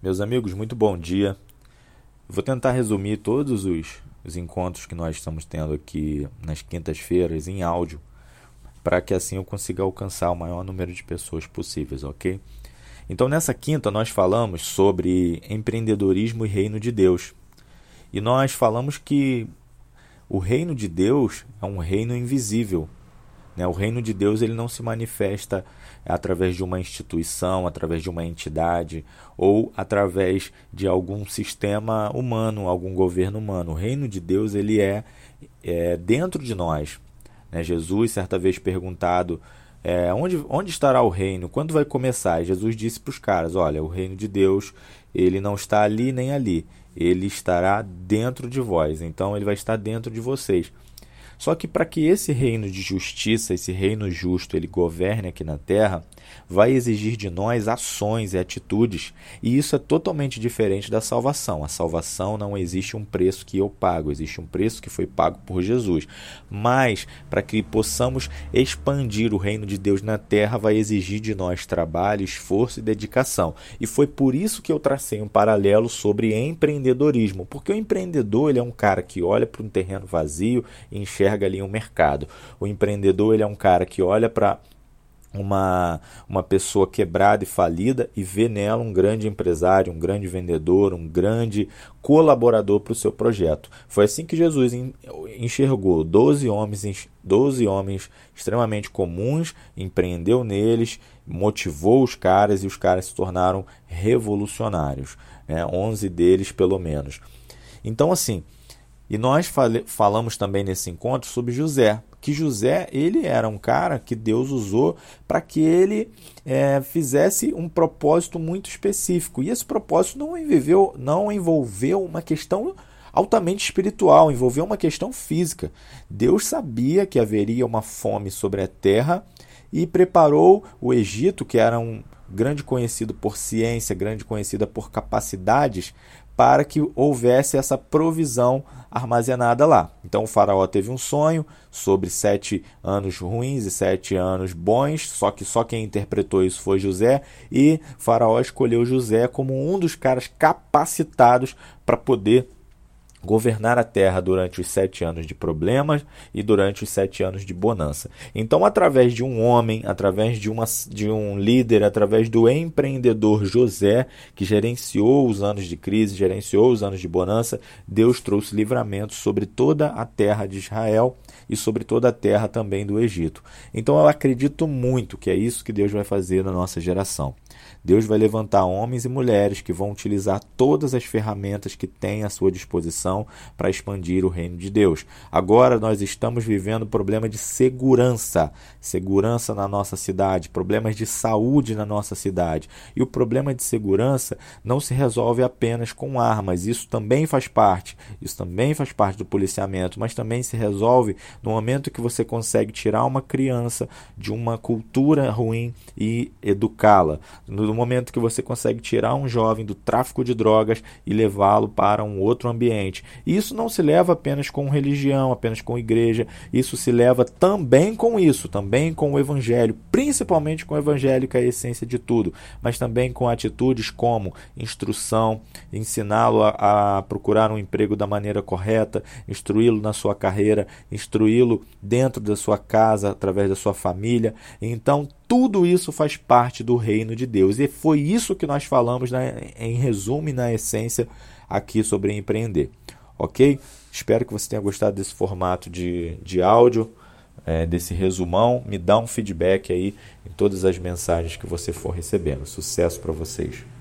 Meus amigos, muito bom dia. Vou tentar resumir todos os, os encontros que nós estamos tendo aqui nas quintas-feiras em áudio, para que assim eu consiga alcançar o maior número de pessoas possíveis, ok? Então, nessa quinta, nós falamos sobre empreendedorismo e reino de Deus. E nós falamos que o reino de Deus é um reino invisível, né? O reino de Deus ele não se manifesta através de uma instituição, através de uma entidade ou através de algum sistema humano, algum governo humano. O reino de Deus ele é, é dentro de nós. Né? Jesus, certa vez perguntado é, onde, onde estará o reino? Quando vai começar? Jesus disse para os caras: Olha, o reino de Deus ele não está ali nem ali, ele estará dentro de vós. Então ele vai estar dentro de vocês. Só que para que esse reino de justiça, esse reino justo, ele governe aqui na terra, vai exigir de nós ações e atitudes, e isso é totalmente diferente da salvação. A salvação não existe um preço que eu pago, existe um preço que foi pago por Jesus. Mas para que possamos expandir o reino de Deus na terra, vai exigir de nós trabalho, esforço e dedicação. E foi por isso que eu tracei um paralelo sobre empreendedorismo, porque o empreendedor ele é um cara que olha para um terreno vazio e enxerga ali um mercado. O empreendedor ele é um cara que olha para uma, uma pessoa quebrada e falida e vê nela um grande empresário, um grande vendedor, um grande colaborador para o seu projeto. Foi assim que Jesus enxergou 12 homens, 12 homens extremamente comuns, empreendeu neles, motivou os caras e os caras se tornaram revolucionários. Né? 11 deles, pelo menos. Então, assim, e nós falamos também nesse encontro sobre José, que José ele era um cara que Deus usou para que ele é, fizesse um propósito muito específico. E esse propósito não envolveu, não envolveu uma questão altamente espiritual, envolveu uma questão física. Deus sabia que haveria uma fome sobre a terra e preparou o Egito, que era um grande conhecido por ciência, grande conhecida por capacidades, para que houvesse essa provisão armazenada lá. Então o faraó teve um sonho sobre sete anos ruins e sete anos bons, só que só quem interpretou isso foi José, e faraó escolheu José como um dos caras capacitados para poder governar a terra durante os sete anos de problemas e durante os sete anos de bonança. Então, através de um homem, através de, uma, de um líder, através do empreendedor José, que gerenciou os anos de crise, gerenciou os anos de bonança, Deus trouxe livramento sobre toda a terra de Israel e sobre toda a terra também do Egito. Então, eu acredito muito que é isso que Deus vai fazer na nossa geração. Deus vai levantar homens e mulheres que vão utilizar todas as ferramentas que têm à sua disposição para expandir o reino de Deus. Agora nós estamos vivendo problema de segurança, segurança na nossa cidade, problemas de saúde na nossa cidade. E o problema de segurança não se resolve apenas com armas, isso também faz parte, isso também faz parte do policiamento, mas também se resolve no momento que você consegue tirar uma criança de uma cultura ruim e educá-la. No momento que você consegue tirar um jovem do tráfico de drogas e levá-lo para um outro ambiente. E isso não se leva apenas com religião, apenas com igreja, isso se leva também com isso, também com o evangelho, principalmente com o evangelho que é a essência de tudo, mas também com atitudes como instrução, ensiná-lo a, a procurar um emprego da maneira correta, instruí-lo na sua carreira, instruí-lo dentro da sua casa, através da sua família. Então, tudo isso faz parte do reino de Deus. E foi isso que nós falamos né, em resumo e na essência aqui sobre empreender. Ok? Espero que você tenha gostado desse formato de, de áudio, é, desse resumão. Me dá um feedback aí em todas as mensagens que você for recebendo. Sucesso para vocês!